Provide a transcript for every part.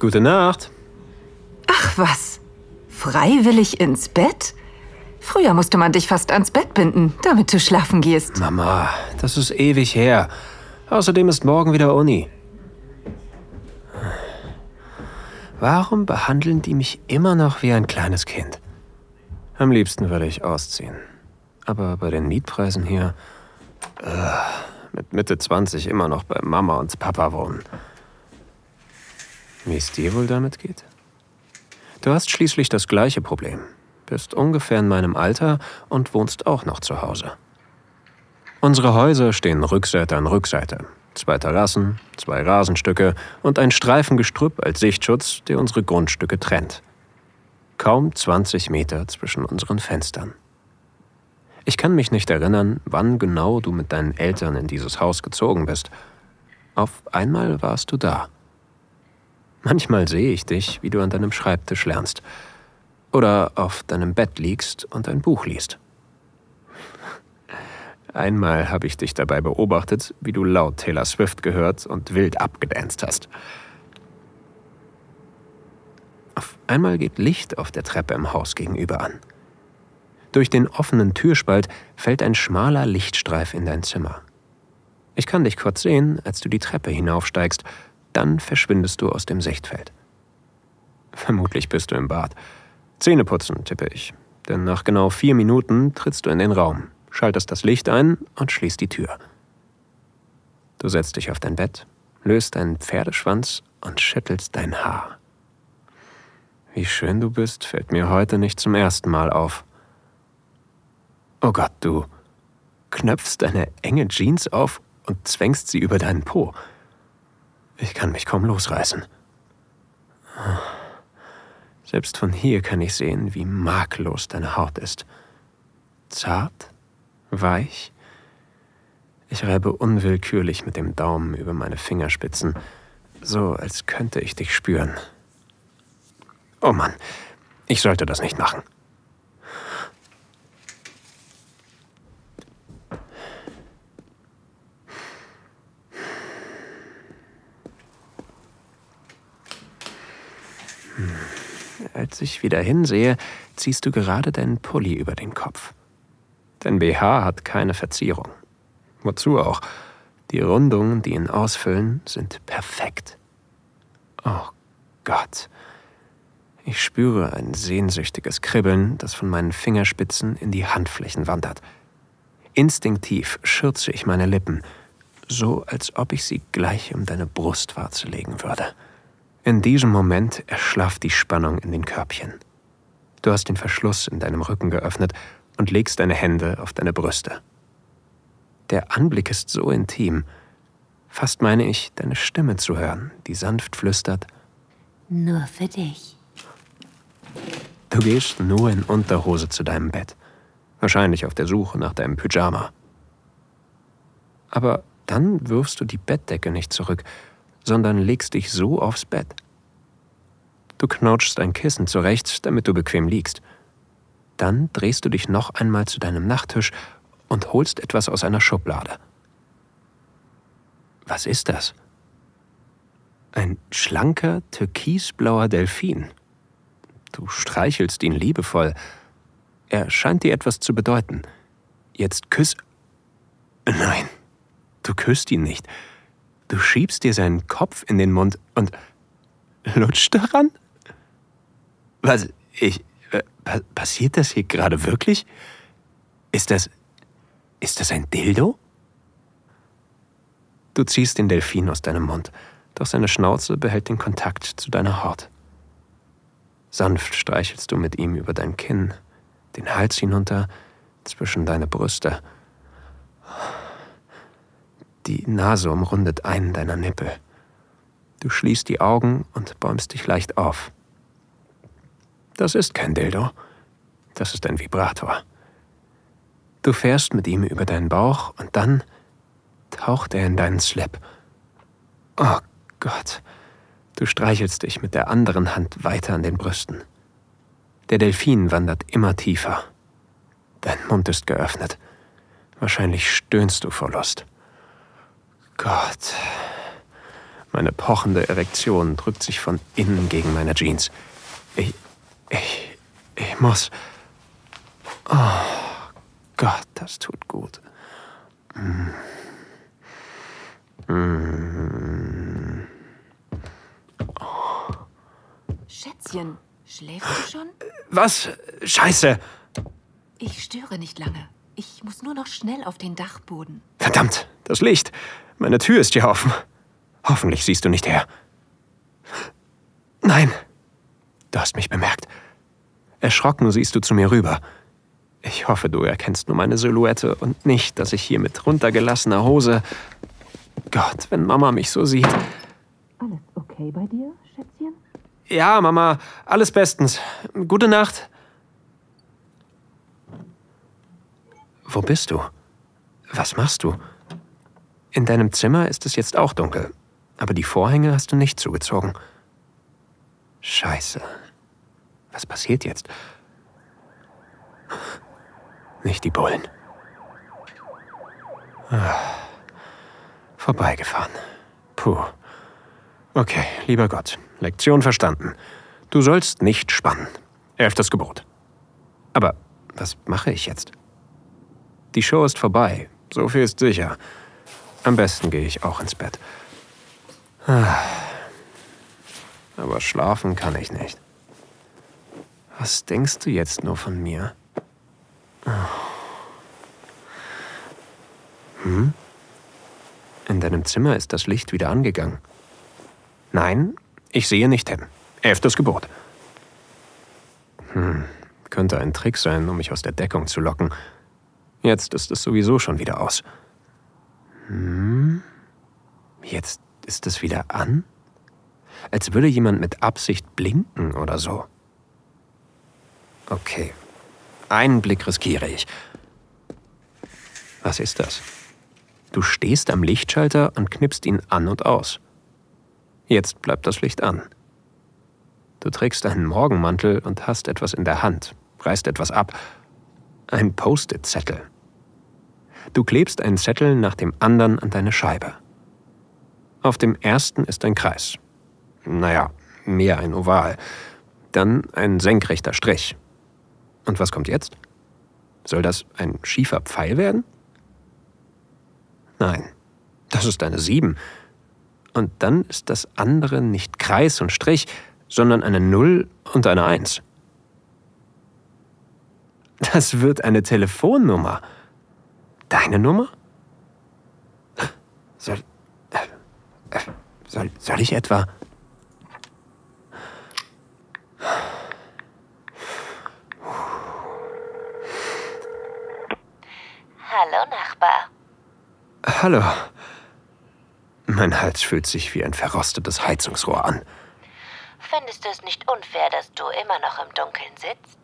Gute Nacht. Ach was, freiwillig ins Bett? Früher musste man dich fast ans Bett binden, damit du schlafen gehst. Mama, das ist ewig her. Außerdem ist morgen wieder Uni. Warum behandeln die mich immer noch wie ein kleines Kind? Am liebsten würde ich ausziehen. Aber bei den Mietpreisen hier, äh, mit Mitte 20 immer noch bei Mama und Papa wohnen. Wie es dir wohl damit geht? Du hast schließlich das gleiche Problem. Bist ungefähr in meinem Alter und wohnst auch noch zu Hause. Unsere Häuser stehen Rückseite an Rückseite. Zwei Terrassen, zwei Rasenstücke und ein Streifen Gestrüpp als Sichtschutz, der unsere Grundstücke trennt. Kaum 20 Meter zwischen unseren Fenstern. Ich kann mich nicht erinnern, wann genau du mit deinen Eltern in dieses Haus gezogen bist. Auf einmal warst du da. Manchmal sehe ich dich, wie du an deinem Schreibtisch lernst oder auf deinem Bett liegst und ein Buch liest. Einmal habe ich dich dabei beobachtet, wie du laut Taylor Swift gehört und wild abgedanzt hast. Auf einmal geht Licht auf der Treppe im Haus gegenüber an. Durch den offenen Türspalt fällt ein schmaler Lichtstreif in dein Zimmer. Ich kann dich kurz sehen, als du die Treppe hinaufsteigst, dann verschwindest du aus dem Sichtfeld. Vermutlich bist du im Bad. Zähne putzen, tippe ich. Denn nach genau vier Minuten trittst du in den Raum, schaltest das Licht ein und schließt die Tür. Du setzt dich auf dein Bett, löst deinen Pferdeschwanz und schüttelst dein Haar. Wie schön du bist, fällt mir heute nicht zum ersten Mal auf. Oh Gott, du knöpfst deine enge Jeans auf und zwängst sie über deinen Po. Ich kann mich kaum losreißen. Selbst von hier kann ich sehen, wie makellos deine Haut ist. Zart, weich. Ich reibe unwillkürlich mit dem Daumen über meine Fingerspitzen, so als könnte ich dich spüren. Oh Mann, ich sollte das nicht machen. Als ich wieder hinsehe, ziehst du gerade deinen Pulli über den Kopf. Dein BH hat keine Verzierung. Wozu auch? Die Rundungen, die ihn ausfüllen, sind perfekt. Oh Gott. Ich spüre ein sehnsüchtiges Kribbeln, das von meinen Fingerspitzen in die Handflächen wandert. Instinktiv schürze ich meine Lippen, so als ob ich sie gleich um deine Brustwarze legen würde. In diesem Moment erschlafft die Spannung in den Körbchen. Du hast den Verschluss in deinem Rücken geöffnet und legst deine Hände auf deine Brüste. Der Anblick ist so intim. Fast meine ich, deine Stimme zu hören, die sanft flüstert. Nur für dich. Du gehst nur in Unterhose zu deinem Bett. Wahrscheinlich auf der Suche nach deinem Pyjama. Aber dann wirfst du die Bettdecke nicht zurück, sondern legst dich so aufs Bett. Du knautschst ein Kissen zurecht, damit du bequem liegst. Dann drehst du dich noch einmal zu deinem Nachttisch und holst etwas aus einer Schublade. Was ist das? Ein schlanker, türkisblauer Delfin. Du streichelst ihn liebevoll. Er scheint dir etwas zu bedeuten. Jetzt küss. Nein, du küsst ihn nicht. Du schiebst dir seinen Kopf in den Mund und lutscht daran? Was, ich, äh, passiert das hier gerade wirklich? Ist das, ist das ein Dildo? Du ziehst den Delfin aus deinem Mund, doch seine Schnauze behält den Kontakt zu deiner Haut. Sanft streichelst du mit ihm über dein Kinn, den Hals hinunter, zwischen deine Brüste. Die Nase umrundet einen deiner Nippel. Du schließt die Augen und bäumst dich leicht auf. Das ist kein Dildo. Das ist ein Vibrator. Du fährst mit ihm über deinen Bauch und dann taucht er in deinen Slip. Oh Gott. Du streichelst dich mit der anderen Hand weiter an den Brüsten. Der Delfin wandert immer tiefer. Dein Mund ist geöffnet. Wahrscheinlich stöhnst du vor Lust. Gott. Meine pochende Erektion drückt sich von innen gegen meine Jeans. Ich, ich, ich muss. Oh Gott, das tut gut. Mm. Mm. Oh. Schätzchen, schläfst du schon? Was? Scheiße! Ich störe nicht lange. Ich muss nur noch schnell auf den Dachboden. Verdammt, das Licht. Meine Tür ist ja offen. Hoffentlich siehst du nicht her. Nein. Du hast mich bemerkt. Erschrocken siehst du zu mir rüber. Ich hoffe, du erkennst nur meine Silhouette und nicht, dass ich hier mit runtergelassener Hose. Gott, wenn Mama mich so sieht. Alles okay bei dir, Schätzchen? Ja, Mama, alles bestens. Gute Nacht. Wo bist du? Was machst du? In deinem Zimmer ist es jetzt auch dunkel, aber die Vorhänge hast du nicht zugezogen. Scheiße. Was passiert jetzt? Nicht die Bullen. Ah. Vorbeigefahren. Puh. Okay, lieber Gott, Lektion verstanden. Du sollst nicht spannen. Elftes Gebot. Aber was mache ich jetzt? Die Show ist vorbei, so viel ist sicher. Am besten gehe ich auch ins Bett. Ah. Aber schlafen kann ich nicht. Was denkst du jetzt nur von mir? Hm? In deinem Zimmer ist das Licht wieder angegangen. Nein, ich sehe nicht hin. Elftes Gebot. Hm, könnte ein Trick sein, um mich aus der Deckung zu locken. Jetzt ist es sowieso schon wieder aus. Hm? Jetzt ist es wieder an? Als würde jemand mit Absicht blinken oder so. Okay, einen Blick riskiere ich. Was ist das? Du stehst am Lichtschalter und knippst ihn an und aus. Jetzt bleibt das Licht an. Du trägst einen Morgenmantel und hast etwas in der Hand, reißt etwas ab. Ein Post-it-Zettel. Du klebst einen Zettel nach dem anderen an deine Scheibe. Auf dem ersten ist ein Kreis. Naja, mehr ein Oval. Dann ein senkrechter Strich. Und was kommt jetzt? Soll das ein schiefer Pfeil werden? Nein, das ist eine Sieben. Und dann ist das andere nicht Kreis und Strich, sondern eine Null und eine Eins. Das wird eine Telefonnummer. Deine Nummer? Soll. Äh, soll, soll ich etwa. Hallo, Nachbar. Hallo. Mein Hals fühlt sich wie ein verrostetes Heizungsrohr an. Findest du es nicht unfair, dass du immer noch im Dunkeln sitzt?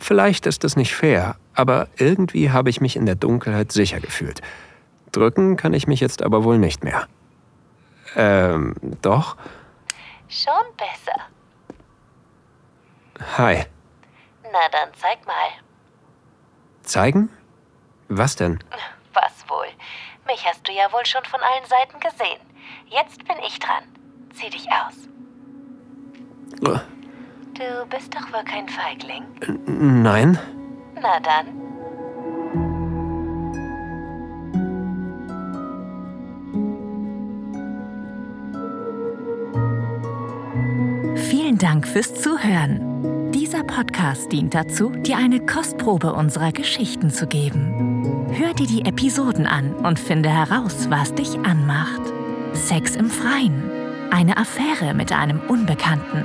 Vielleicht ist es nicht fair, aber irgendwie habe ich mich in der Dunkelheit sicher gefühlt. Drücken kann ich mich jetzt aber wohl nicht mehr. Ähm, doch? Schon besser. Hi. Na dann zeig mal. Zeigen? Was denn? Was wohl? Mich hast du ja wohl schon von allen Seiten gesehen. Jetzt bin ich dran. Zieh dich aus. Du bist doch wohl kein Feigling. Nein. Na dann. Vielen Dank fürs Zuhören. Dieser Podcast dient dazu, dir eine Kostprobe unserer Geschichten zu geben. Hör dir die Episoden an und finde heraus, was dich anmacht. Sex im Freien, eine Affäre mit einem Unbekannten,